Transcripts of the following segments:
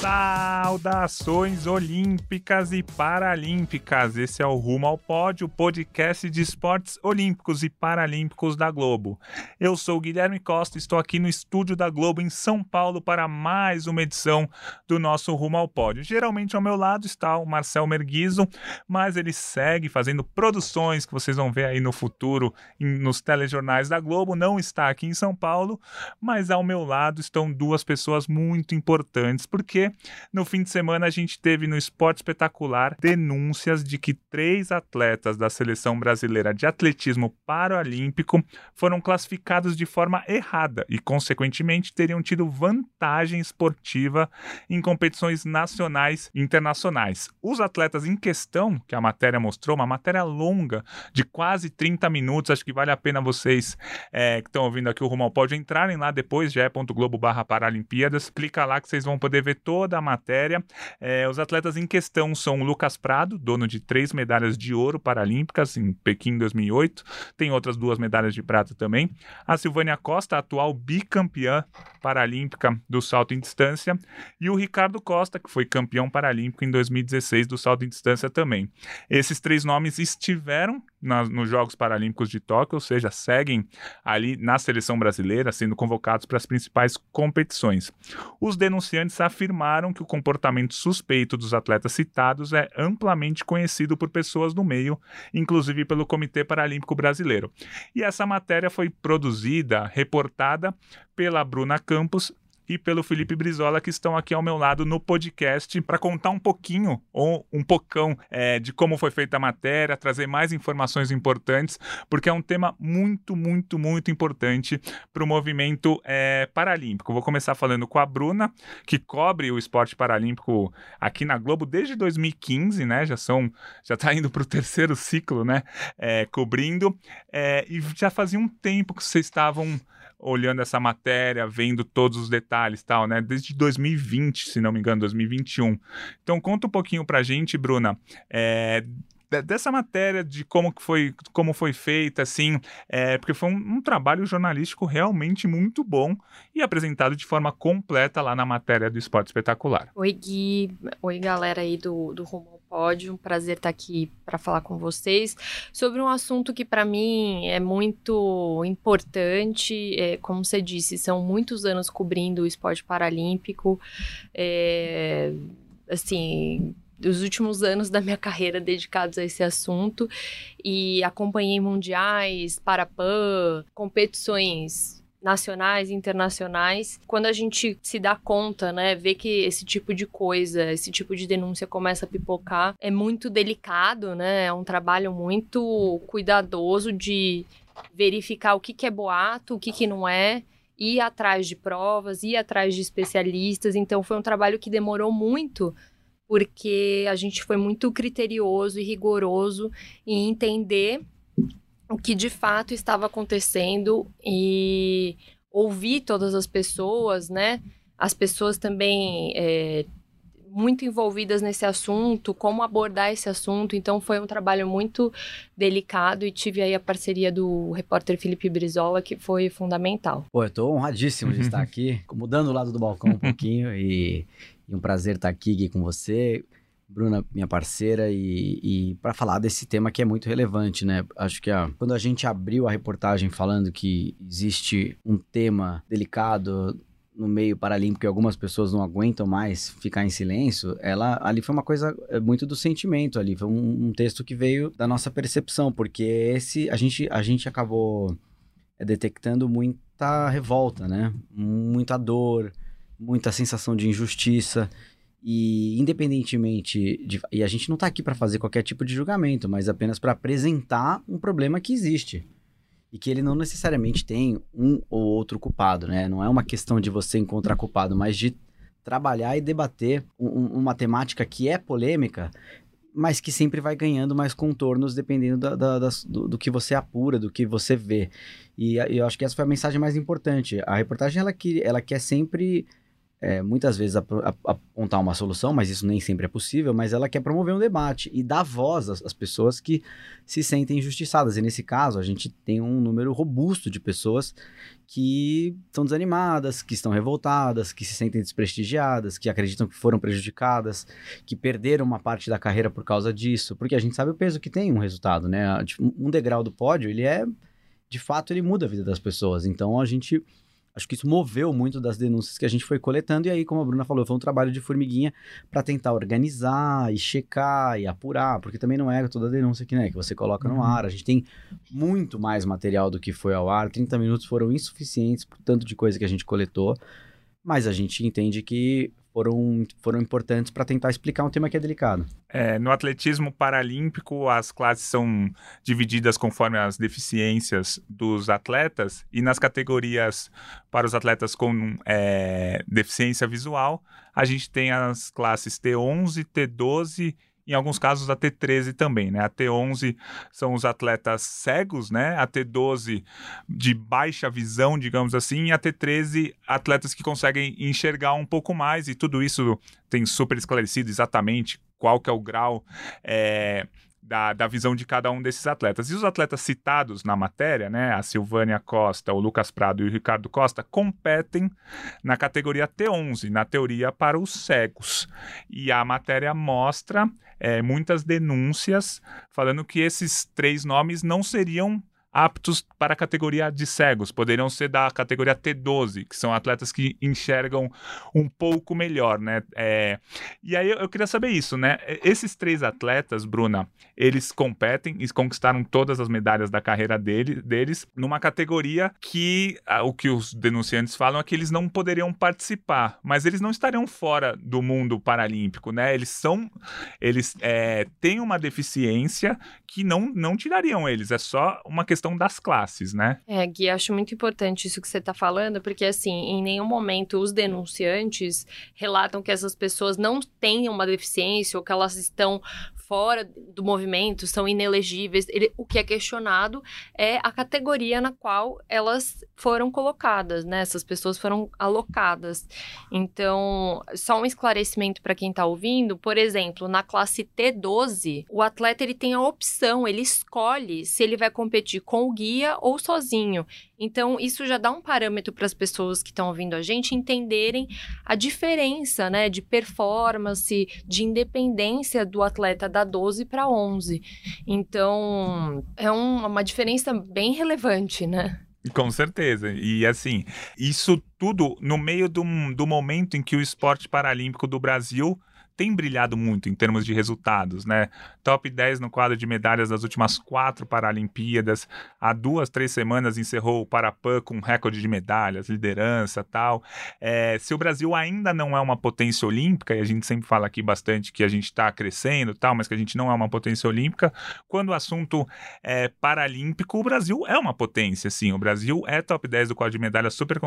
Saudações olímpicas e paralímpicas. Esse é o Rumo ao Pódio, podcast de esportes olímpicos e paralímpicos da Globo. Eu sou Guilherme Costa, estou aqui no estúdio da Globo em São Paulo para mais uma edição do nosso Rumo ao Pódio. Geralmente ao meu lado está o Marcel Merguizo, mas ele segue fazendo produções que vocês vão ver aí no futuro nos telejornais da Globo. Não está aqui em São Paulo, mas ao meu lado estão duas pessoas muito importantes, porque no fim de semana a gente teve no Esporte Espetacular denúncias de que três atletas da seleção brasileira de atletismo paralímpico foram classificados de forma errada e, consequentemente, teriam tido vantagem esportiva em competições nacionais e internacionais. Os atletas em questão, que a matéria mostrou, uma matéria longa de quase 30 minutos, acho que vale a pena vocês é, que estão ouvindo aqui o Rumo ao Pódio entrarem lá depois, ge.globo barra Paralimpíadas, clica lá que vocês vão poder ver todo toda a matéria. É, os atletas em questão são Lucas Prado, dono de três medalhas de ouro paralímpicas em Pequim 2008, tem outras duas medalhas de prata também. A Silvânia Costa, atual bicampeã paralímpica do salto em distância, e o Ricardo Costa, que foi campeão paralímpico em 2016 do salto em distância também. Esses três nomes estiveram na, nos Jogos Paralímpicos de Tóquio, ou seja, seguem ali na seleção brasileira, sendo convocados para as principais competições. Os denunciantes afirmaram afirmaram que o comportamento suspeito dos atletas citados é amplamente conhecido por pessoas do meio, inclusive pelo Comitê Paralímpico Brasileiro. E essa matéria foi produzida, reportada pela Bruna Campos e pelo Felipe Brizola, que estão aqui ao meu lado no podcast para contar um pouquinho, ou um pocão, é, de como foi feita a matéria, trazer mais informações importantes, porque é um tema muito, muito, muito importante para o movimento é, paralímpico. Vou começar falando com a Bruna, que cobre o esporte paralímpico aqui na Globo desde 2015, né? Já são, já está indo para o terceiro ciclo, né? É, cobrindo, é, e já fazia um tempo que vocês estavam olhando essa matéria, vendo todos os detalhes tal, né? Desde 2020, se não me engano, 2021. Então conta um pouquinho pra gente, Bruna, é, dessa matéria de como que foi como foi feita assim é, porque foi um, um, trabalho jornalístico realmente muito bom e apresentado de forma completa lá na matéria do Esporte Espetacular Oi Gui oi galera aí do, do Rumo Pódio. Um prazer estar aqui para falar com vocês sobre um assunto que para mim é muito importante. É, como você disse, são muitos anos cobrindo o esporte paralímpico. É, assim, os últimos anos da minha carreira dedicados a esse assunto e acompanhei mundiais, Parapan, competições nacionais e internacionais. Quando a gente se dá conta, né, vê que esse tipo de coisa, esse tipo de denúncia começa a pipocar, é muito delicado, né? É um trabalho muito cuidadoso de verificar o que, que é boato, o que, que não é, ir atrás de provas, ir atrás de especialistas. Então foi um trabalho que demorou muito porque a gente foi muito criterioso e rigoroso em entender o que de fato estava acontecendo e ouvir todas as pessoas, né? As pessoas também é, muito envolvidas nesse assunto, como abordar esse assunto. Então foi um trabalho muito delicado e tive aí a parceria do repórter Felipe Brizola, que foi fundamental. Pô, eu tô honradíssimo de estar aqui, mudando o lado do balcão um pouquinho e, e um prazer estar aqui com você. Bruna, minha parceira, e, e para falar desse tema que é muito relevante, né? Acho que a, quando a gente abriu a reportagem falando que existe um tema delicado no meio paralímpico e algumas pessoas não aguentam mais ficar em silêncio, ela ali foi uma coisa é, muito do sentimento ali, foi um, um texto que veio da nossa percepção, porque esse a gente a gente acabou é, detectando muita revolta, né? Muita dor, muita sensação de injustiça e independentemente de. E a gente não está aqui para fazer qualquer tipo de julgamento, mas apenas para apresentar um problema que existe. E que ele não necessariamente tem um ou outro culpado, né? Não é uma questão de você encontrar culpado, mas de trabalhar e debater um, uma temática que é polêmica, mas que sempre vai ganhando mais contornos dependendo da, da, da, do, do, que você apura, do que você vê. E, e, eu acho que essa foi a mensagem mais importante. A reportagem ela, que, ela quer sempre é, muitas vezes ap ap apontar uma solução, mas isso nem sempre é possível, mas ela quer promover um debate e dar voz às, às, pessoas que se sentem injustiçadas. E nesse caso, a gente tem um número robusto de pessoas que estão desanimadas, que estão revoltadas, que se sentem desprestigiadas, que acreditam que foram prejudicadas, que perderam uma parte da carreira por causa disso, porque a gente sabe o peso que tem um resultado, né? Tipo, um degrau do pódio, ele é, de fato, ele muda a vida das pessoas. Então a gente acho que isso moveu muito das denúncias que a gente foi coletando. E aí, como a Bruna falou, foi um trabalho de formiguinha para tentar organizar e checar e apurar, porque também não é toda denúncia que, né, que você coloca no uhum. ar. A gente tem muito mais material do que foi ao ar. 30 minutos foram insuficientes por tanto de coisa que a gente coletou. Mas a gente entende que foram, foram importantes para tentar explicar um tema que é delicado. É, no atletismo paralímpico, as classes são divididas conforme as deficiências dos atletas, e nas categorias para os atletas com é, deficiência visual, a gente tem as classes T11, T12 em alguns casos a T13 também, né? A T11 são os atletas cegos, né? A T12 de baixa visão, digamos assim, e a T13 atletas que conseguem enxergar um pouco mais e tudo isso tem super esclarecido exatamente qual que é o grau é, da, da visão de cada um desses atletas. E os atletas citados na matéria, né, a Silvânia Costa, o Lucas Prado e o Ricardo Costa, competem na categoria T11, na teoria para os cegos. E a matéria mostra é, muitas denúncias falando que esses três nomes não seriam aptos para a categoria de cegos, poderiam ser da categoria T12, que são atletas que enxergam um pouco melhor, né? É, e aí eu, queria saber isso, né? Esses três atletas, Bruna, eles competem e conquistaram todas as medalhas da carreira dele, deles numa categoria que o que os denunciantes falam é que eles não poderiam participar, mas eles não estariam fora do mundo paralímpico, né? Eles são, eles é, têm uma deficiência que não, não tirariam eles, é só uma questão das classes, né? É, Gui, acho muito importante isso que você está falando, porque assim, em nenhum momento os denunciantes relatam que essas pessoas não têm uma deficiência ou que elas estão fora do movimento, são inelegíveis. Ele, o que é questionado é a categoria na qual elas foram colocadas, né? Essas pessoas foram alocadas. Então, só um esclarecimento para quem está ouvindo, por exemplo, na classe T12, o atleta ele tem a opção, ele escolhe se ele vai competir com o guia ou sozinho. Então, isso já dá um parâmetro para as pessoas que estão ouvindo a gente entenderem a diferença, né, de performance, de independência do atleta da 12 para 11. Então, é um, uma diferença bem relevante, né? Com certeza. E assim, isso tudo no meio do, do momento em que o esporte paralímpico do Brasil tem brilhado muito em termos de resultados, né? Top 10 no quadro de medalhas das últimas quatro Paralimpíadas. Há duas, três semanas encerrou o Parapan com recorde de medalhas, liderança tal. É, se o Brasil ainda não é uma potência olímpica, e a gente sempre fala aqui bastante que a gente está crescendo tal, mas que a gente não é uma potência olímpica, quando o assunto é paralímpico, o Brasil é uma potência, sim. O Brasil é top 10 do quadro de medalhas super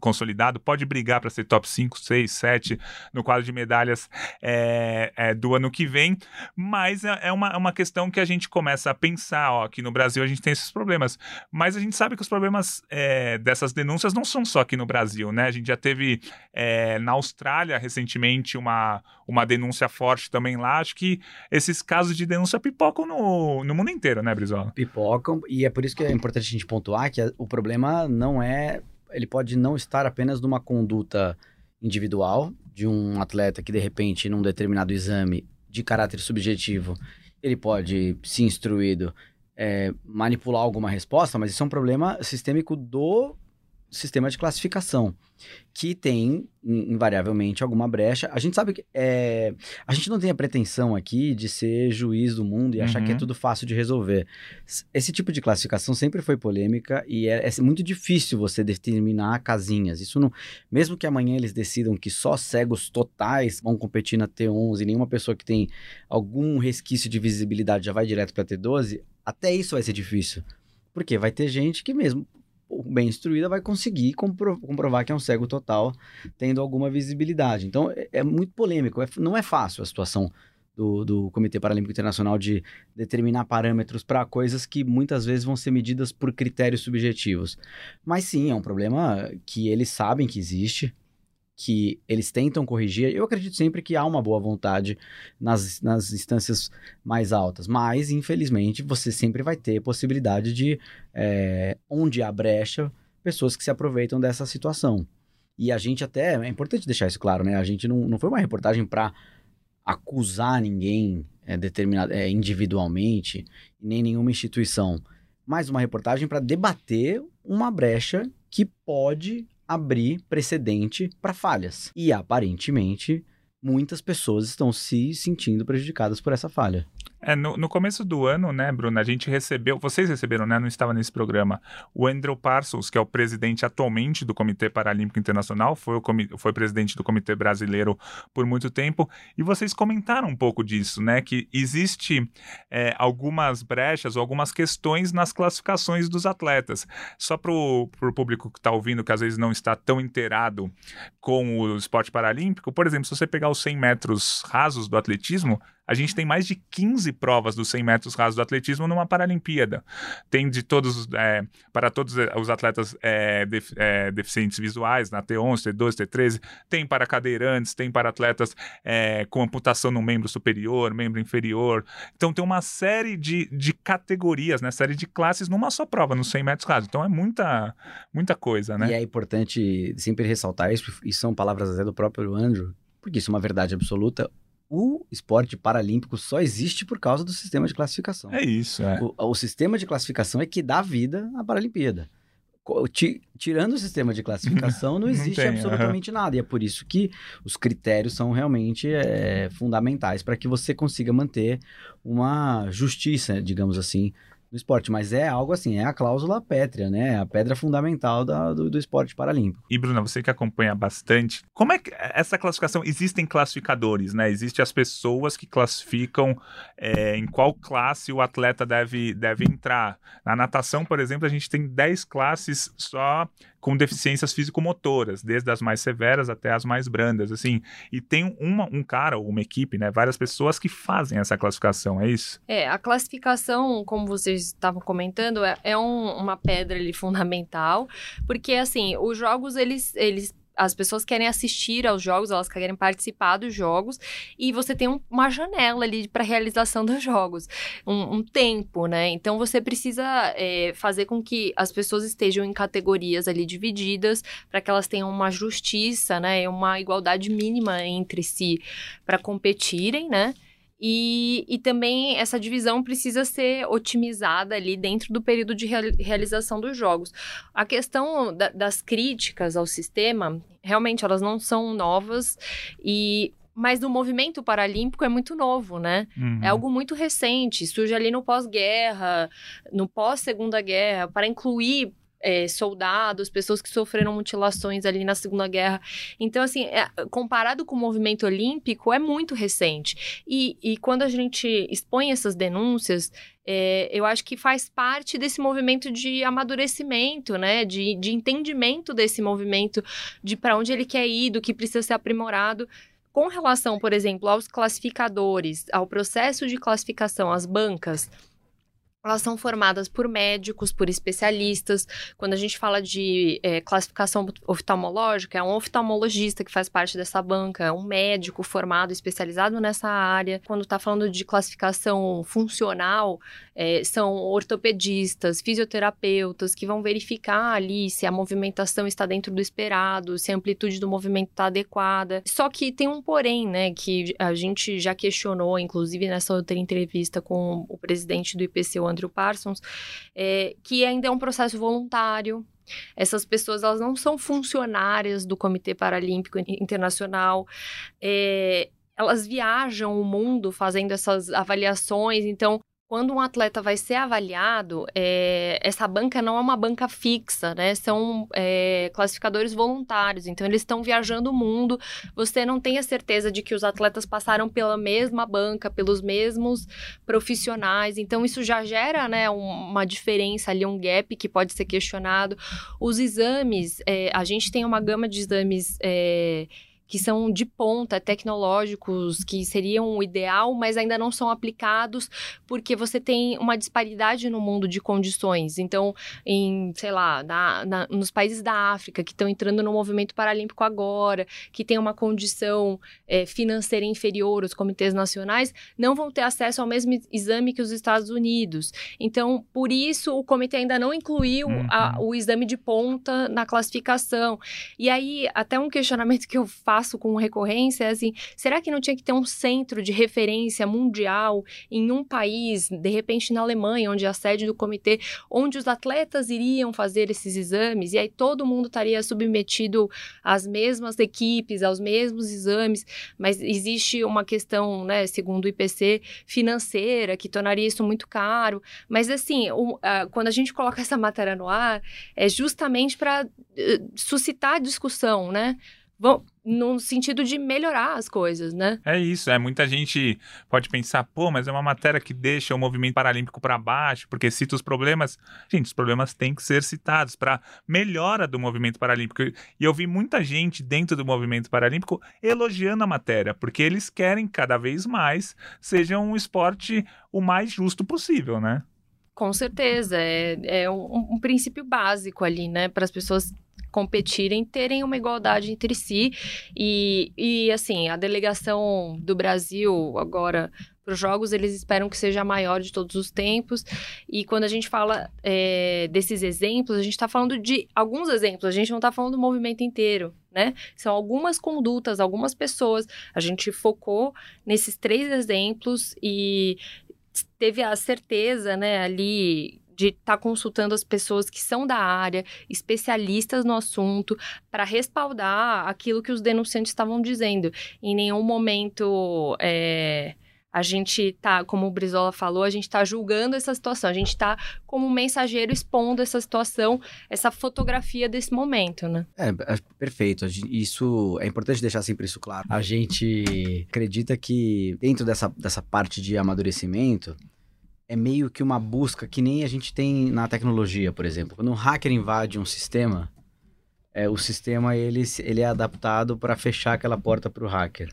consolidado, pode brigar para ser top 5, 6, 7 no quadro de medalhas. É, é, é, do ano que vem, mas é, é uma, é uma questão que a gente começa a pensar, ó, aqui no Brasil a gente tem esses problemas, mas a gente sabe que os problemas é, dessas denúncias não são só aqui no Brasil, né? A gente já teve é, na Austrália recentemente uma, uma denúncia forte também lá, acho que esses casos de denúncia pipocam no, no mundo inteiro, né, Brizola? Pipocam, e é por isso que é importante a gente pontuar que o problema não é, ele pode não estar apenas numa conduta individual de um atleta que de repente num determinado exame de caráter subjetivo ele pode se instruído é, manipular alguma resposta, mas isso é um problema sistêmico do sistema de classificação, que tem, invariavelmente, alguma brecha. A gente sabe que é, a gente não tem a pretensão aqui de ser juiz do mundo e uhum. achar que é uhum. tudo fácil de resolver. Esse tipo de classificação sempre foi polêmica e é, é, muito difícil você determinar casinhas. Isso não, mesmo que amanhã eles decidam que só cegos totais vão competir na T11 e nenhuma pessoa que tem algum resquício de visibilidade já vai direto para T12, até isso vai ser difícil. Porque vai ter gente que mesmo bem instruída vai conseguir compro comprovar que é um cego total, tendo alguma visibilidade. Então, é, é muito polêmico, é, não é fácil a situação do, do Comitê Paralímpico Internacional de determinar parâmetros para coisas que muitas vezes vão ser medidas por critérios subjetivos. Mas sim, é um problema que eles sabem que existe, que eles tentam corrigir, eu acredito sempre que há uma boa vontade nas, nas instâncias mais altas, mas infelizmente você sempre vai ter possibilidade de, é, onde há brecha, pessoas que se aproveitam dessa situação. E a gente até, é importante deixar isso claro, né? A gente não, não foi uma reportagem para acusar ninguém é, determinado, é, individualmente, nem nenhuma instituição, mas uma reportagem para debater uma brecha que pode abrir precedente para falhas. E aparentemente, muitas pessoas estão se sentindo prejudicadas por essa falha. É, no, no, começo do ano, né, Bruna, a gente recebeu, vocês receberam, né, não estava nesse programa, o Andrew Parsons, que é o presidente atualmente do Comitê Paralímpico Internacional, foi, o foi presidente do Comitê Brasileiro por muito tempo, e vocês comentaram um pouco disso, né, que existe é, algumas brechas ou algumas questões nas classificações dos atletas. Só para o público que está ouvindo, que às vezes não está tão inteirado com o esporte paralímpico, por exemplo, se você pegar os 100 metros rasos do atletismo, a gente tem mais de 15 provas dos 100 metros rasos do atletismo numa Paralimpíada. Tem de todos, é, para todos é, os atletas é, def, é, deficientes visuais, na T11, T12, T13, tem para cadeirantes, tem para atletas é, com amputação no membro superior, membro inferior. Então tem uma série de, de categorias, né, série de classes numa só prova, nos 100 metros rasos. Então é muita, muita coisa, né? E é importante sempre ressaltar isso, e são palavras até do próprio Andrew, porque isso é uma verdade absoluta o esporte paralímpico só existe por causa do sistema de classificação. É isso. É. O, o, sistema de classificação é que dá vida à Paralimpíada. Tirando o sistema de classificação, não existe não tem, absolutamente uh -huh. nada. E é por isso que os critérios são realmente é, fundamentais para que você consiga manter uma justiça, digamos assim, no esporte, mas é algo assim, é a cláusula pétrea, né? A pedra fundamental da, do, do, esporte paralímpico. E Bruna, você que acompanha bastante, como é que essa classificação, existem classificadores, né? Existem as pessoas que classificam é, em qual classe o atleta deve, deve entrar. Na natação, por exemplo, a gente tem 10 classes só com deficiências físico-motoras, desde as mais severas até as mais brandas, assim. E tem uma, um cara ou uma equipe, né, várias pessoas que fazem essa classificação, é isso? É, a classificação, como vocês estavam comentando, é, é um, uma pedra ali fundamental, porque, assim, os jogos, eles, eles as pessoas querem assistir aos jogos, elas querem participar dos jogos, e você tem um, uma janela ali para realização dos jogos, um, um, tempo, né? Então você precisa é, fazer com que as pessoas estejam em categorias ali divididas, para que elas tenham uma justiça, né? Uma igualdade mínima entre si para competirem, né? E, e também essa divisão precisa ser otimizada ali dentro do período de realização dos jogos. A questão da, das críticas ao sistema, realmente elas não são novas e mas no movimento paralímpico é muito novo, né? Uhum. É algo muito recente, surge ali no pós-guerra, no pós-segunda guerra, para incluir é, soldados, pessoas que sofreram mutilações ali na Segunda Guerra. Então, assim, é, comparado com o movimento olímpico, é muito recente. E, e quando a gente expõe essas denúncias, é, eu acho que faz parte desse movimento de amadurecimento, né? De, de entendimento desse movimento, de para onde ele quer ir, do que precisa ser aprimorado. Com relação, por exemplo, aos classificadores, ao processo de classificação, às bancas, elas são formadas por médicos, por especialistas. Quando a gente fala de é, classificação oftalmológica, é um oftalmologista que faz parte dessa banca, é um médico formado, especializado nessa área. Quando está falando de classificação funcional, é, são ortopedistas, fisioterapeutas que vão verificar ali se a movimentação está dentro do esperado, se a amplitude do movimento está adequada. Só que tem um porém, né, que a gente já questionou, inclusive nessa outra entrevista com o presidente do IPCU, Andrew Parsons, é, que ainda é um processo voluntário. Essas pessoas elas não são funcionárias do Comitê Paralímpico Internacional. É, elas viajam o mundo fazendo essas avaliações, então quando um atleta vai ser avaliado, é, essa banca não é uma banca fixa, né? São é, classificadores voluntários, então eles estão viajando o mundo. Você não tem a certeza de que os atletas passaram pela mesma banca, pelos mesmos profissionais. Então isso já gera, né, uma diferença ali, um gap que pode ser questionado. Os exames, é, a gente tem uma gama de exames é, que são de ponta, tecnológicos, que seriam o ideal, mas ainda não são aplicados porque você tem uma disparidade no mundo de condições. Então, em, sei lá, na, na, nos países da África que estão entrando no movimento paralímpico agora, que tem uma condição é, financeira inferior, os comitês nacionais não vão ter acesso ao mesmo exame que os Estados Unidos. Então, por isso, o comitê ainda não incluiu uhum. a, o exame de ponta na classificação. E aí, até um questionamento que eu faço com recorrência é assim: será que não tinha que ter um centro de referência mundial em um país, de repente na Alemanha, onde é a sede do comitê, onde os atletas iriam fazer esses exames, e aí todo mundo estaria submetido às mesmas equipes, aos mesmos exames, mas existe uma questão, né, segundo o IPC, financeira, que tornaria isso muito caro. Mas assim, o, a, quando a gente coloca essa matéria no ar, é justamente para uh, eh, suscitar discussão, né? No sentido de melhorar as coisas, né? É isso, é muita gente pode pensar, pô, mas é uma matéria que deixa o movimento paralímpico para baixo, porque cita os problemas. Gente, os problemas têm que ser citados para melhora do movimento paralímpico. E eu vi muita gente dentro do movimento paralímpico elogiando a matéria, porque eles querem cada vez mais seja um esporte o mais justo possível, né? Com certeza, é, é um, um princípio básico ali, né, para as pessoas competirem terem uma igualdade entre si. E, e assim a delegação do Brasil agora para os jogos eles esperam que seja a maior de todos os tempos. E quando a gente fala é, desses exemplos a gente está falando de alguns exemplos a gente não está falando do movimento inteiro né? São algumas condutas algumas pessoas. A gente focou nesses três exemplos e teve a certeza, né, ali de estar tá consultando as pessoas que são da área, especialistas no assunto, para respaldar aquilo que os denunciantes estavam dizendo. Em nenhum momento é, a gente tá, como o Brizola falou, a gente está julgando essa situação, a gente está como mensageiro expondo essa situação, essa fotografia desse momento, né? É, é perfeito. Isso é importante deixar sempre isso claro. A gente acredita que dentro dessa, dessa parte de amadurecimento, é meio que uma busca que nem a gente tem na tecnologia, por exemplo. Quando um hacker invade um sistema, é, o sistema ele, ele é adaptado para fechar aquela porta para o hacker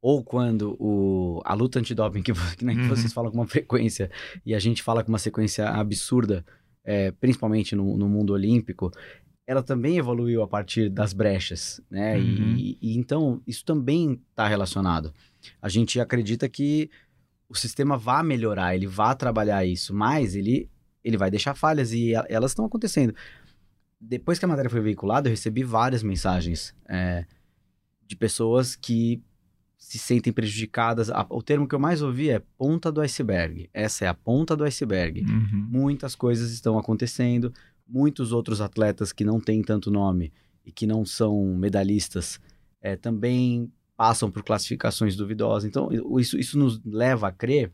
ou quando o, a luta antidoping, que, que, né, que uhum. vocês falam com uma frequência e a gente fala com uma sequência absurda, é, principalmente no, no, mundo olímpico, ela também evoluiu a partir das brechas, né? Uhum. E, e, então isso também está relacionado. A gente acredita que o sistema vai melhorar, ele vai trabalhar isso, mas ele, ele vai deixar falhas e elas estão acontecendo. Depois que a matéria foi veiculada, eu recebi várias mensagens é, de pessoas que se sentem prejudicadas. O termo que eu mais ouvi é ponta do iceberg. Essa é a ponta do iceberg. Uhum. Muitas coisas estão acontecendo, muitos outros atletas que não têm tanto nome e que não são medalhistas é, também passam por classificações duvidosas. Então, isso, isso nos leva a crer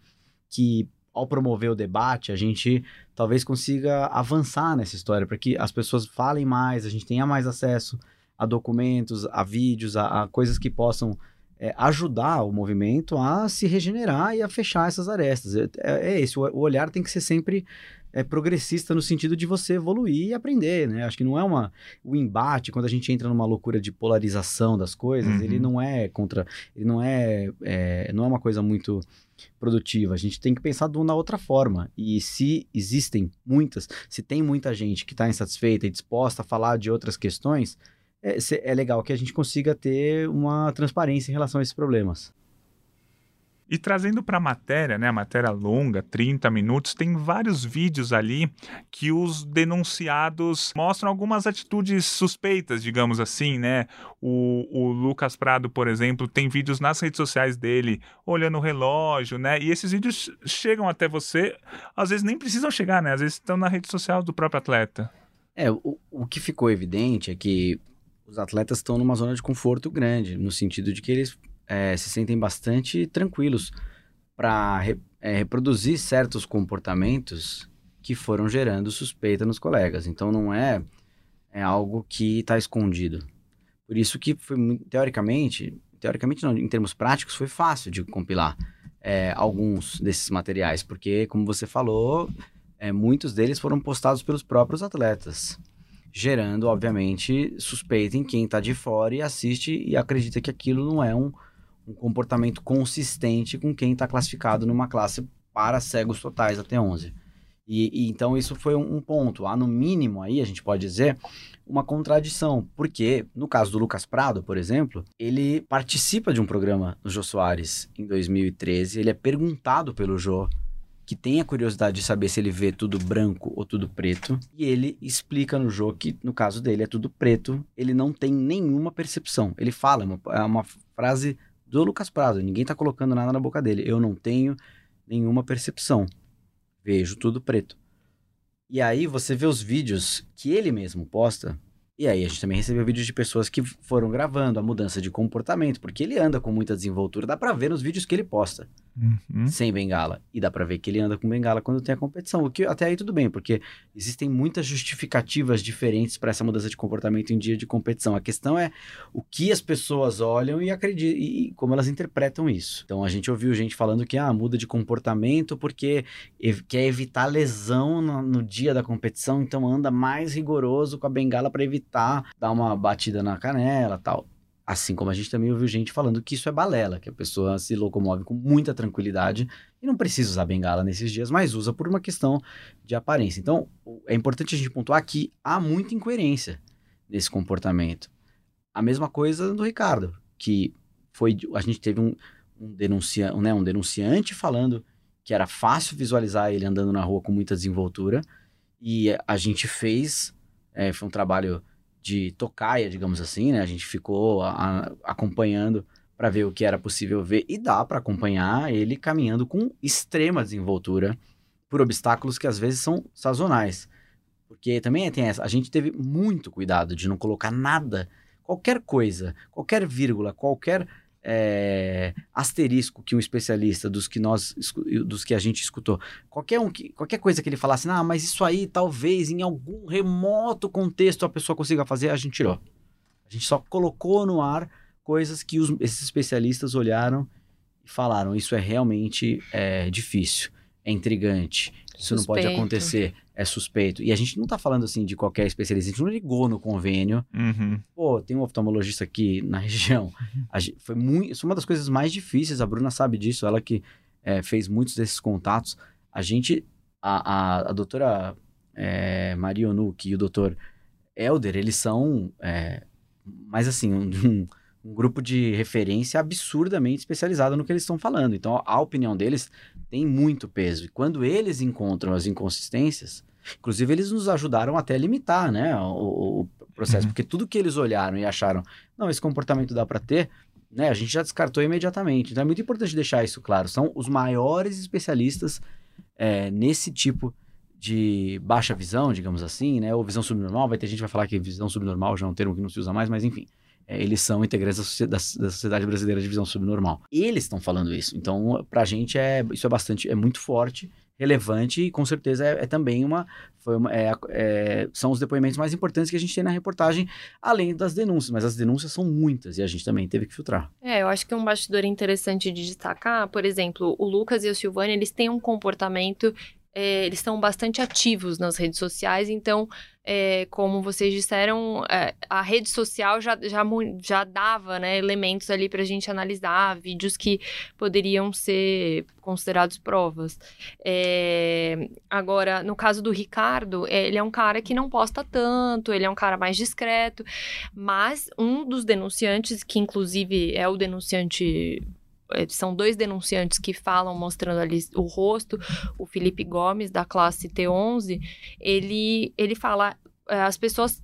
que ao promover o debate, a gente talvez consiga avançar nessa história, para que as pessoas falem mais, a gente tenha mais acesso a documentos, a vídeos, a, a coisas que possam é, ajudar o movimento a se regenerar e a fechar essas arestas. É, é, é esse, o, o, olhar tem que ser sempre é, progressista no sentido de você evoluir e aprender, né? Acho que não é uma... O embate, quando a gente entra numa loucura de polarização das coisas, uhum. ele não é contra... Ele não é, é, não é uma coisa muito produtiva. A gente tem que pensar de uma outra forma. E se existem muitas, se tem muita gente que está insatisfeita e disposta a falar de outras questões é, é legal que a gente consiga ter uma transparência em relação a esses problemas. E trazendo para a matéria, né, a matéria longa, 30 minutos, tem vários vídeos ali que os denunciados mostram algumas atitudes suspeitas, digamos assim, né? O, o Lucas Prado, por exemplo, tem vídeos nas redes sociais dele olhando o relógio, né? E esses vídeos chegam até você, às vezes nem precisam chegar, né? Às vezes estão na rede social do próprio atleta. É, o, o que ficou evidente é que os atletas estão numa zona de conforto grande, no sentido de que eles é, se sentem bastante tranquilos para re, é, reproduzir certos comportamentos que foram gerando suspeita nos colegas. Então não é, é algo que está escondido. Por isso que foi teoricamente, teoricamente não, em termos práticos foi fácil de compilar é, alguns desses materiais, porque como você falou, é, muitos deles foram postados pelos próprios atletas. gerando, obviamente, suspeita em quem está de fora e assiste e acredita que aquilo não é um, um comportamento consistente com quem está classificado numa classe para cegos totais até 11. E, e então isso foi um, um, ponto. Há no mínimo aí, a gente pode dizer, uma contradição. Porque, no caso do Lucas Prado, por exemplo, ele participa de um programa no Jô Soares em 2013. Ele é perguntado pelo Jô que tem a curiosidade de saber se ele vê tudo branco ou tudo preto. E ele explica no jogo que, no caso dele, é tudo preto. Ele não tem nenhuma percepção. Ele fala, é uma, é uma frase do Lucas Prado. Ninguém tá colocando nada na boca dele. Eu não tenho nenhuma percepção. Vejo tudo preto. E aí você vê os vídeos que ele mesmo posta e aí a gente também recebeu vídeos de pessoas que foram gravando a mudança de comportamento, porque ele anda com muita desenvoltura, dá pra ver nos vídeos que ele posta, uhum. sem bengala. E dá pra ver que ele anda com bengala quando tem a competição, o que até aí tudo bem, porque existem muitas justificativas diferentes para essa mudança de comportamento em dia de competição. A questão é o que as pessoas olham e acreditam, e como elas interpretam isso. Então a gente ouviu gente falando que ah, muda de comportamento porque quer evitar lesão no, no dia da competição, então anda mais rigoroso com a bengala para evitar dar uma batida na canela tal. Assim como a gente também ouviu gente falando que isso é balela, que a pessoa se locomove com muita tranquilidade e não precisa usar bengala nesses dias, mas usa por uma questão de aparência. Então, é importante a gente pontuar que há muita incoerência nesse comportamento. A mesma coisa do Ricardo, que foi a gente teve um, um, denuncia, né, um denunciante falando que era fácil visualizar ele andando na rua com muita desenvoltura e a gente fez, é, foi um trabalho de tocaia, digamos assim, né? A gente ficou a, a, acompanhando para ver o que era possível ver e dá para acompanhar ele caminhando com extrema desenvoltura por obstáculos que às vezes são sazonais. Porque também tem essa, a gente teve muito cuidado de não colocar nada, qualquer coisa, qualquer vírgula, qualquer é, asterisco que um especialista dos que nós dos que a gente escutou qualquer um que, qualquer coisa que ele falasse ah mas isso aí talvez em algum remoto contexto a pessoa consiga fazer a gente tirou. A gente só colocou no ar coisas que os, esses especialistas olharam e falaram isso é realmente é, difícil é intrigante isso Suspeito. não pode acontecer é suspeito. E a gente não tá falando assim de qualquer especialista, a gente não ligou no convênio. Uhum. Pô, tem um oftalmologista aqui na região. Gente, foi muito. Isso é uma das coisas mais difíceis, a Bruna sabe disso, ela que é, fez muitos desses contatos. A gente. A, a, a doutora é, Maria Onuki e o doutor Elder, eles são. É, mais assim, um, um grupo de referência absurdamente especializado no que eles estão falando. Então, a opinião deles tem muito peso. E quando eles encontram as inconsistências, inclusive eles nos ajudaram até a limitar né, o, o processo, uhum. porque tudo que eles olharam e acharam, não, esse comportamento dá para ter, né, a gente já descartou imediatamente. Então é muito importante deixar isso claro. São os maiores especialistas é, nesse tipo de baixa visão, digamos assim, né, ou visão subnormal. Vai ter gente que vai falar que visão subnormal já é um termo que não se usa mais, mas enfim é, eles são integrantes da, da, da, Sociedade Brasileira de Visão Subnormal. Eles estão falando isso. Então, para a gente, é, isso é bastante, é muito forte, relevante e com certeza é, é também uma, foi uma é, é, são os depoimentos mais importantes que a gente tem na reportagem, além das denúncias. Mas as denúncias são muitas e a gente também teve que filtrar. É, eu acho que um bastidor interessante de destacar, por exemplo, o Lucas e o Silvani, eles têm um comportamento é, eles estão bastante ativos nas redes sociais, então é, como vocês disseram, é, a rede social já, já, já dava né, elementos ali para a gente analisar, vídeos que poderiam ser considerados provas. É, agora, no caso do Ricardo, é, ele é um cara que não posta tanto, ele é um cara mais discreto, mas um dos denunciantes, que inclusive é o denunciante são dois denunciantes que falam mostrando ali o rosto, o Felipe Gomes, da classe T11, ele, ele fala, é, as pessoas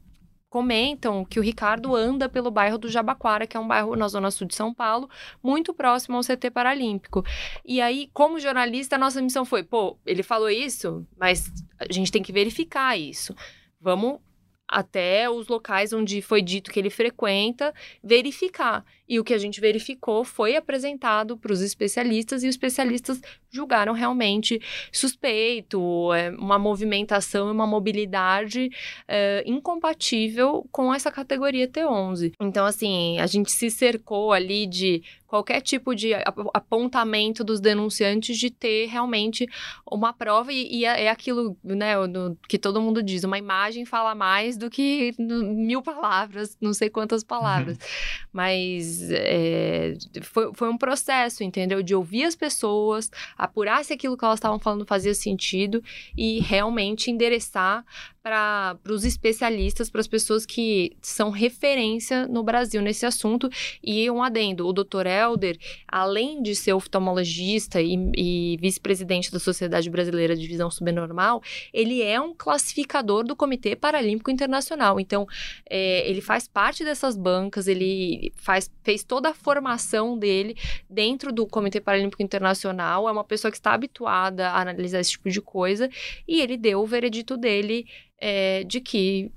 comentam que o Ricardo anda pelo bairro do Jabaquara, que é um bairro na zona sul de São Paulo, muito próximo ao CT Paralímpico. E aí, como jornalista, nossa missão foi, pô, ele falou isso, mas a gente tem que verificar isso. Vamos até os locais onde foi dito que ele frequenta, verificar. E o que a gente verificou foi apresentado para os especialistas e os especialistas julgaram realmente suspeito, é, uma movimentação e uma mobilidade é, incompatível com essa categoria T11. Então, assim, a gente se cercou ali de qualquer tipo de apontamento dos denunciantes de ter realmente uma prova e, e é, é aquilo, né, que todo mundo diz, uma imagem fala mais mais do que mil palavras, não sei quantas palavras. Mas é, foi, foi um processo, entendeu? De ouvir as pessoas, apurar se aquilo que elas estavam falando fazia sentido e realmente endereçar para os especialistas, para as pessoas que são referência no Brasil nesse assunto. E um adendo: o Dr. Helder, além de ser oftalmologista e, e vice-presidente da Sociedade Brasileira de Visão Subnormal, ele é um classificador do Comitê Paralímpico Internacional. Então, é, ele faz parte dessas bancas, ele faz, fez toda a formação dele dentro do Comitê Paralímpico Internacional, é uma pessoa que está habituada a analisar esse tipo de coisa, e ele deu o veredito dele é, de que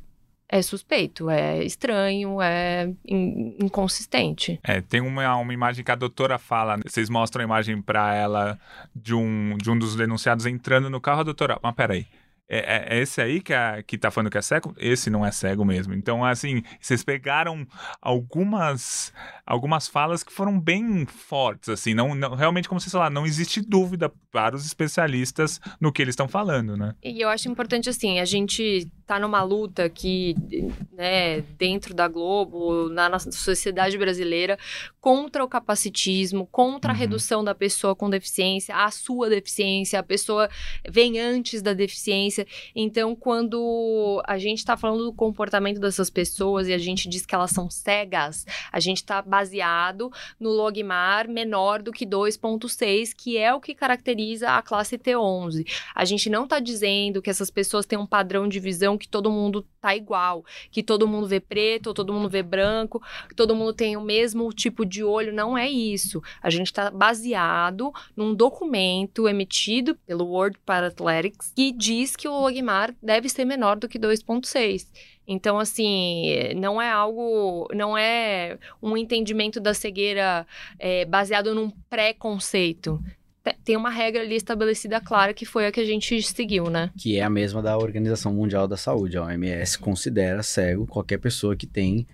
é suspeito, é estranho, é in, inconsistente. É, tem uma, uma imagem que a doutora fala, vocês mostram a imagem para ela de um, de um dos denunciados entrando no carro, a doutora, mas peraí, é, é, é, esse aí que, é, que tá falando que é cego? Esse não é cego mesmo. Então, assim, vocês pegaram algumas algumas falas que foram bem fortes, assim, não, não realmente, como vocês falaram, não existe dúvida para os especialistas no que eles estão falando, né? E eu acho importante, assim, a gente tá numa luta que, né, dentro da Globo, na nossa sociedade brasileira, contra o capacitismo, contra uhum. a redução da pessoa com deficiência, a sua deficiência, a pessoa vem antes da deficiência. Então, quando a gente está falando do comportamento dessas pessoas e a gente diz que elas são cegas, a gente está baseado no logmar menor do que 2.6, que é o que caracteriza a classe T11. A gente não está dizendo que essas pessoas têm um padrão de visão que todo mundo tá igual, que todo mundo vê preto, todo mundo vê branco, que todo mundo tem o mesmo tipo de olho, não é isso. A gente está baseado num documento emitido pelo World Parathletics que diz que o logmar deve ser menor do que 2.6. Então, assim, não é algo, não é um entendimento da cegueira é, baseado num preconceito tem uma regra ali estabelecida clara que foi a que a gente seguiu, né? Que é a mesma da Organização Mundial da Saúde. A OMS considera cego qualquer pessoa que tem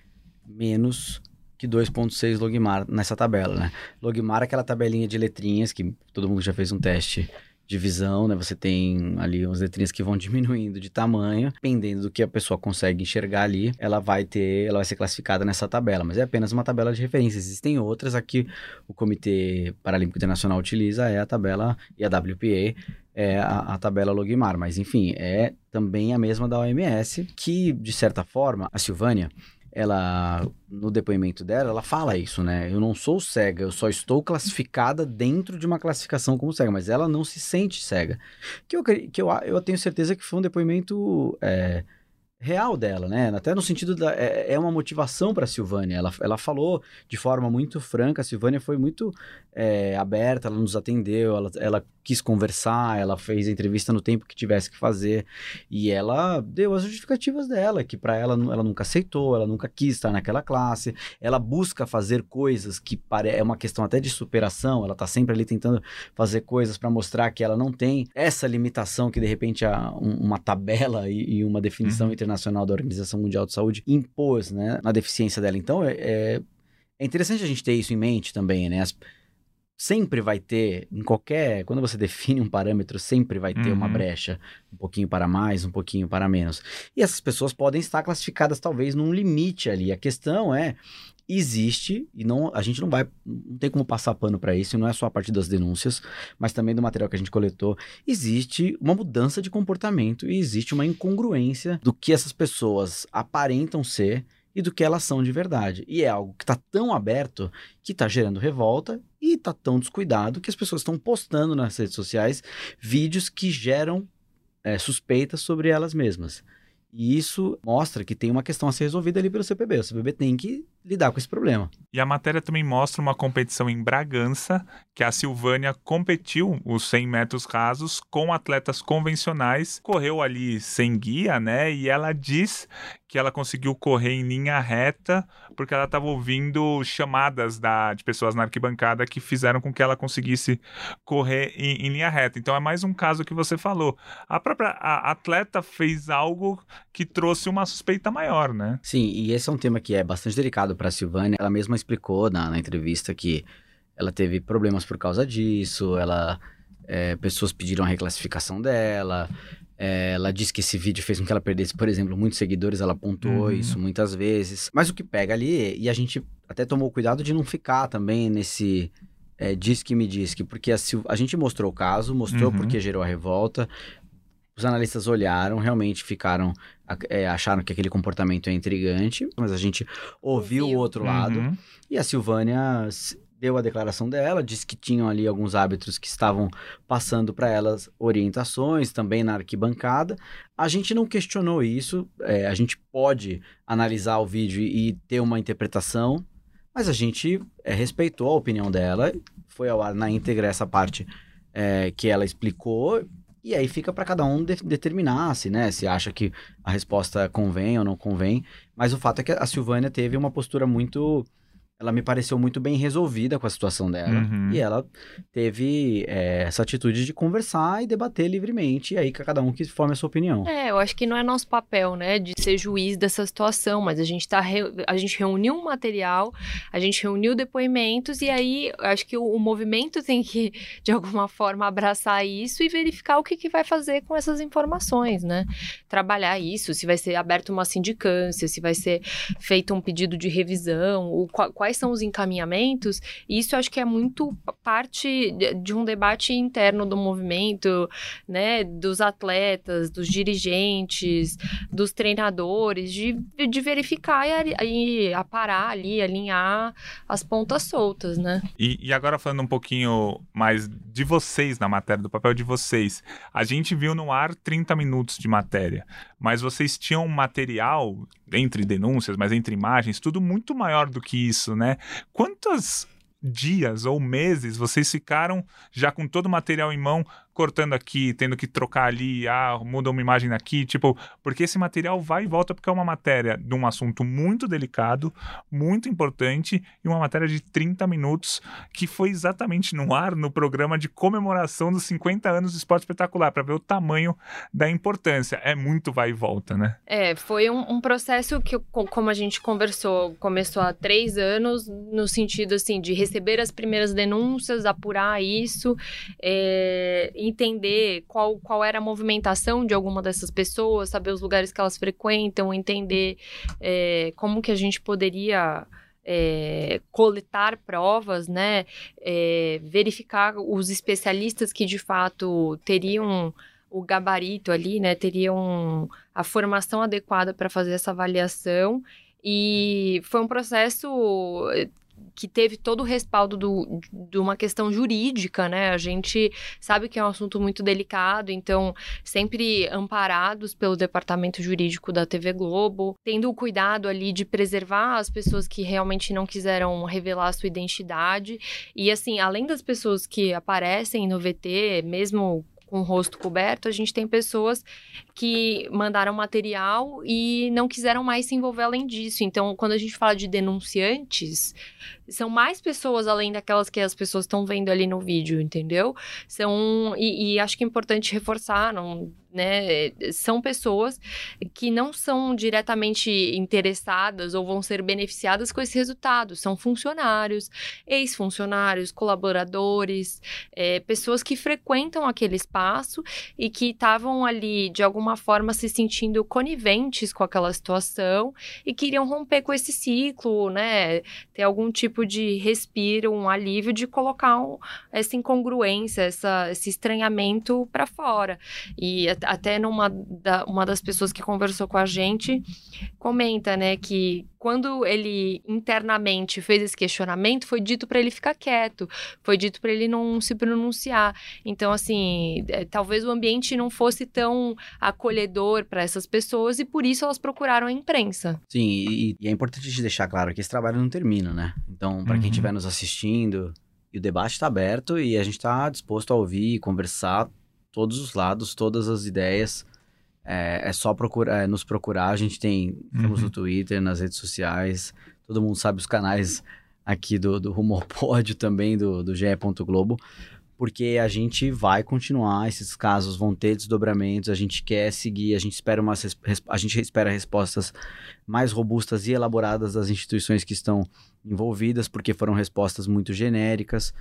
menos que 2.6 logmar nessa tabela, né? Logmar é aquela tabelinha de letrinhas que todo mundo já fez um teste divisão, né? Você tem ali umas letrinhas que vão diminuindo de tamanho, dependendo do que a pessoa consegue enxergar ali, ela vai ter, ela vai ser classificada nessa tabela, mas é apenas uma tabela de referência. Existem outras aqui o Comitê Paralímpico Internacional utiliza é a tabela e a WPA é a, a, tabela Logmar, mas enfim, é também a mesma da OMS, que de certa forma, a Silvânia, ela no depoimento dela, ela fala isso, né? Eu não sou cega, eu só estou classificada dentro de uma classificação como cega, mas ela não se sente cega. Que eu, que eu, eu tenho certeza que foi um depoimento é, real dela, né? Até no sentido da. É, é uma motivação para a Silvânia. Ela, ela falou de forma muito franca, a Silvânia foi muito é, aberta, ela nos atendeu, ela, ela quis conversar, ela fez entrevista no tempo que tivesse que fazer e ela deu as justificativas dela, que para ela ela nunca aceitou, ela nunca quis estar naquela classe, ela busca fazer coisas que pare... é uma questão até de superação, ela tá sempre ali tentando fazer coisas para mostrar que ela não tem essa limitação que de repente a, um, uma tabela e, e uma definição uhum. internacional da Organização Mundial de Saúde impôs, né, na deficiência dela. Então é, é, é interessante a gente ter isso em mente também, né? As, sempre vai ter, em qualquer. Quando você define um parâmetro, sempre vai ter uhum. uma brecha. Um pouquinho para mais, um pouquinho para menos. E essas pessoas podem estar classificadas, talvez, num limite ali. A questão é. Existe, e não, a gente não vai, não tem como passar pano para isso, não é só a partir das denúncias, mas também do material que a gente coletou. Existe uma mudança de comportamento e existe uma incongruência do que essas pessoas aparentam ser e do que elas são de verdade. E é algo que está tão aberto que está gerando revolta e está tão descuidado que as pessoas estão postando nas redes sociais vídeos que geram é, suspeitas sobre elas mesmas. E isso mostra que tem uma questão a ser resolvida ali pelo CPB. O CPB tem que lidar com esse problema. E a matéria também mostra uma competição em Bragança, que a Silvânia competiu os 100 metros rasos com atletas convencionais, correu ali sem guia, né? E ela diz que ela conseguiu correr em linha reta porque ela estava ouvindo chamadas da, de pessoas na arquibancada que fizeram com que ela conseguisse correr em, em linha reta. Então é mais um caso que você falou. A própria a atleta fez algo que trouxe uma suspeita maior, né? Sim, e esse é um tema que é bastante delicado para a Silvânia. Ela mesma explicou na, na entrevista que ela teve problemas por causa disso, ela é, pessoas pediram a reclassificação dela. É, ela disse que esse vídeo fez com que ela perdesse, por exemplo, muitos seguidores, ela pontuou Uhum. isso muitas vezes. Mas o que pega ali, e a gente até tomou cuidado de não ficar também nesse é, diz que me diz que, porque a, a gente mostrou o caso, mostrou Uhum. porque gerou a revolta. Os analistas olharam, realmente ficaram, é, acharam que aquele comportamento é intrigante, mas a gente ouviu, Ouviu. o outro lado. Uhum. E a Silvânia deu a declaração dela, disse que tinham ali alguns árbitros que estavam passando para elas orientações, também na arquibancada. A gente não questionou isso, é, a gente pode analisar o vídeo e ter uma interpretação, mas a gente é, respeitou a opinião dela, foi ao ar na íntegra essa parte é, que ela explicou. E aí fica para cada um de- determinar se, né, se acha que a resposta convém ou não convém. Mas o fato é que a Silvânia teve uma postura muito. Ela me pareceu muito bem resolvida com a situação dela. Uhum. E ela teve é, essa atitude de conversar e debater livremente. E aí cada um que forme a sua opinião. É, eu acho que não é nosso papel, né, de ser juiz dessa situação, mas a gente tá re- a gente reuniu um material, a gente reuniu depoimentos e aí eu acho que o, o movimento tem que de alguma forma abraçar isso e verificar o que, que vai fazer com essas informações, né? Trabalhar isso, se vai ser aberta uma sindicância, se vai ser feito um pedido de revisão, o, qua- quais são os encaminhamentos. Isso acho que é muito parte de, um debate interno do movimento, né, dos atletas, dos dirigentes, dos treinadores, de, de verificar e, e aparar ali, alinhar as pontas soltas, né? E, e agora falando um pouquinho mais de vocês na matéria, do papel de vocês. A gente viu no ar 30 minutos de matéria, mas vocês tinham material, entre denúncias, mas entre imagens, tudo muito maior do que isso, né? Quantos dias ou meses vocês ficaram já com todo o material em mão, cortando aqui, tendo que trocar ali, ah, muda uma imagem aqui, tipo, porque esse material vai e volta porque é uma matéria de um assunto muito delicado, muito importante e uma matéria de 30 minutos que foi exatamente no ar no programa de comemoração dos 50 anos do esporte espetacular, para ver o tamanho da importância. É muito vai e volta, né? É, foi um, um processo que, co- como a gente conversou, começou há três anos, no sentido, assim, de receber as primeiras denúncias, apurar isso, é, entender qual, qual era a movimentação de alguma dessas pessoas, saber os lugares que elas frequentam, entender é, como que a gente poderia... é, coletar provas, né, é, verificar os especialistas que de fato teriam o gabarito ali, né, teriam a formação adequada para fazer essa avaliação. E foi um processo que teve todo o respaldo do, de uma questão jurídica, né? A gente sabe que é um assunto muito delicado, então sempre amparados pelo departamento jurídico da TV Globo, tendo o cuidado ali de preservar as pessoas que realmente não quiseram revelar a sua identidade. E assim, além das pessoas que aparecem no VT, mesmo com o rosto coberto, a gente tem pessoas que mandaram material e não quiseram mais se envolver além disso. Então, quando a gente fala de denunciantes, são mais pessoas além daquelas que as pessoas estão vendo ali no vídeo, entendeu? São e, e acho que é importante reforçar, não, né? São pessoas que não são diretamente interessadas ou vão ser beneficiadas com esse resultado. São funcionários, ex-funcionários, colaboradores, é, pessoas que frequentam aquele espaço e que estavam ali de alguma forma se sentindo coniventes com aquela situação e queriam romper com esse ciclo, né? Ter algum tipo de respiro, um alívio de colocar um- essa incongruência, essa, esse estranhamento para fora. E at- até numa da, uma das pessoas que conversou com a gente comenta, né, que quando ele internamente fez esse questionamento, foi dito para ele ficar quieto, foi dito para ele não se pronunciar. Então, assim, é, talvez o ambiente não fosse tão acolhedor para essas pessoas e por isso elas procuraram a imprensa. Sim, e, e é importante te deixar claro que esse trabalho não termina, né? Então, para quem Uhum. estiver nos assistindo, e o debate está aberto e a gente está disposto a ouvir e conversar todos os lados, todas as ideias. É, é só procurar, é, nos procurar. A gente tem, estamos Uhum. no Twitter, nas redes sociais. Todo mundo sabe os canais aqui do, do Rumo ao Pódio também, do, do GE. Globo. Porque a gente vai continuar, esses casos vão ter desdobramentos, a gente quer seguir, a gente espera umas, a gente espera respostas mais robustas e elaboradas das instituições que estão envolvidas, porque foram respostas muito genéricas.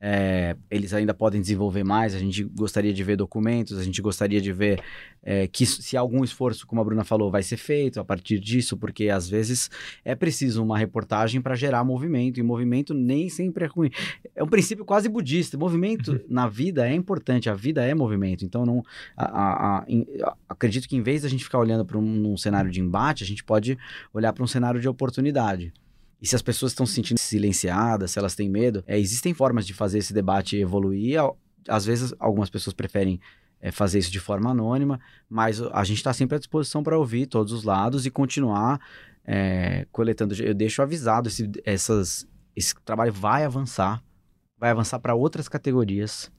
É, eles ainda podem desenvolver mais. A gente gostaria de ver documentos, a gente gostaria de ver é, que se algum esforço, como a Bruna falou, vai ser feito a partir disso, porque às vezes é preciso uma reportagem para gerar movimento, e movimento nem sempre é ruim. É um princípio quase budista. Movimento uhum. na vida é importante, a vida é movimento. Então, não, a, a, a, acredito que em vez da gente ficar olhando para um, um cenário de embate, a gente pode olhar para um cenário de oportunidade. E se as pessoas estão se sentindo silenciadas, se elas têm medo, é, existem formas de fazer esse debate evoluir. Às vezes, algumas pessoas preferem é, fazer isso de forma anônima, mas a gente está sempre à disposição para ouvir todos os lados e continuar é, coletando. Eu deixo avisado: esse, essas, esse trabalho vai avançar, vai avançar para outras categorias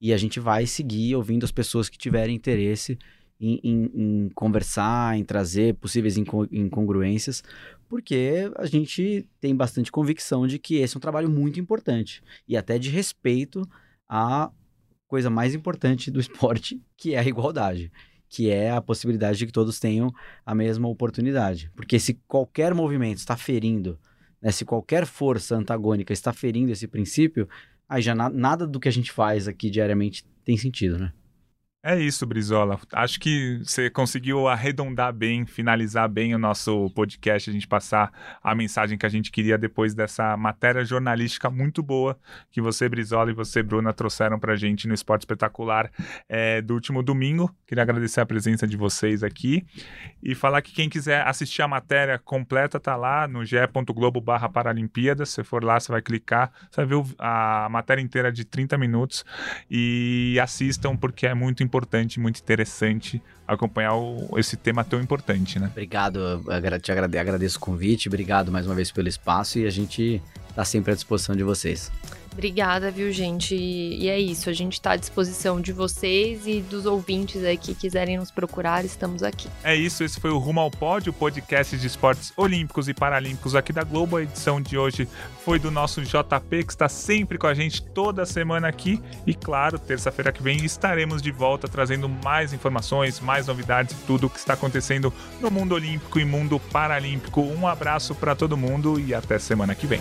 e a gente vai seguir ouvindo as pessoas que tiverem interesse em, em, em conversar, em trazer possíveis incongruências, porque a gente tem bastante convicção de que esse é um trabalho muito importante e até de respeito à coisa mais importante do esporte, que é a igualdade, que é a possibilidade de que todos tenham a mesma oportunidade. Porque se qualquer movimento está ferindo, né, se qualquer força antagônica está ferindo esse princípio, aí já na, nada do que a gente faz aqui diariamente tem sentido, né? É isso, Brizola. Acho que você conseguiu arredondar bem, finalizar bem o nosso podcast, a gente passar a mensagem que a gente queria depois dessa matéria jornalística muito boa que você, Brizola, e você, Bruna, trouxeram pra gente no Esporte Espetacular é, do último domingo. Queria agradecer a presença de vocês aqui e falar que quem quiser assistir a matéria completa tá lá no ge.globo barra Paralimpíadas. Se for lá, você vai clicar, você vai ver a matéria inteira de 30 minutos e assistam porque é muito importante, muito interessante acompanhar o, esse tema tão importante, né? Obrigado, te agradeço o convite, obrigado mais uma vez pelo espaço e a gente está sempre à disposição de vocês. Obrigada, viu, gente? E é isso, a gente está à disposição de vocês e dos ouvintes aí que quiserem nos procurar, estamos aqui. É isso, esse foi o Rumo ao Pódio, o podcast de esportes olímpicos e paralímpicos aqui da Globo. A edição de hoje foi do nosso JP, que está sempre com a gente toda semana aqui. E claro, terça-feira que vem estaremos de volta trazendo mais informações, mais novidades, tudo o que está acontecendo no mundo olímpico e mundo paralímpico. Um abraço para todo mundo e até semana que vem.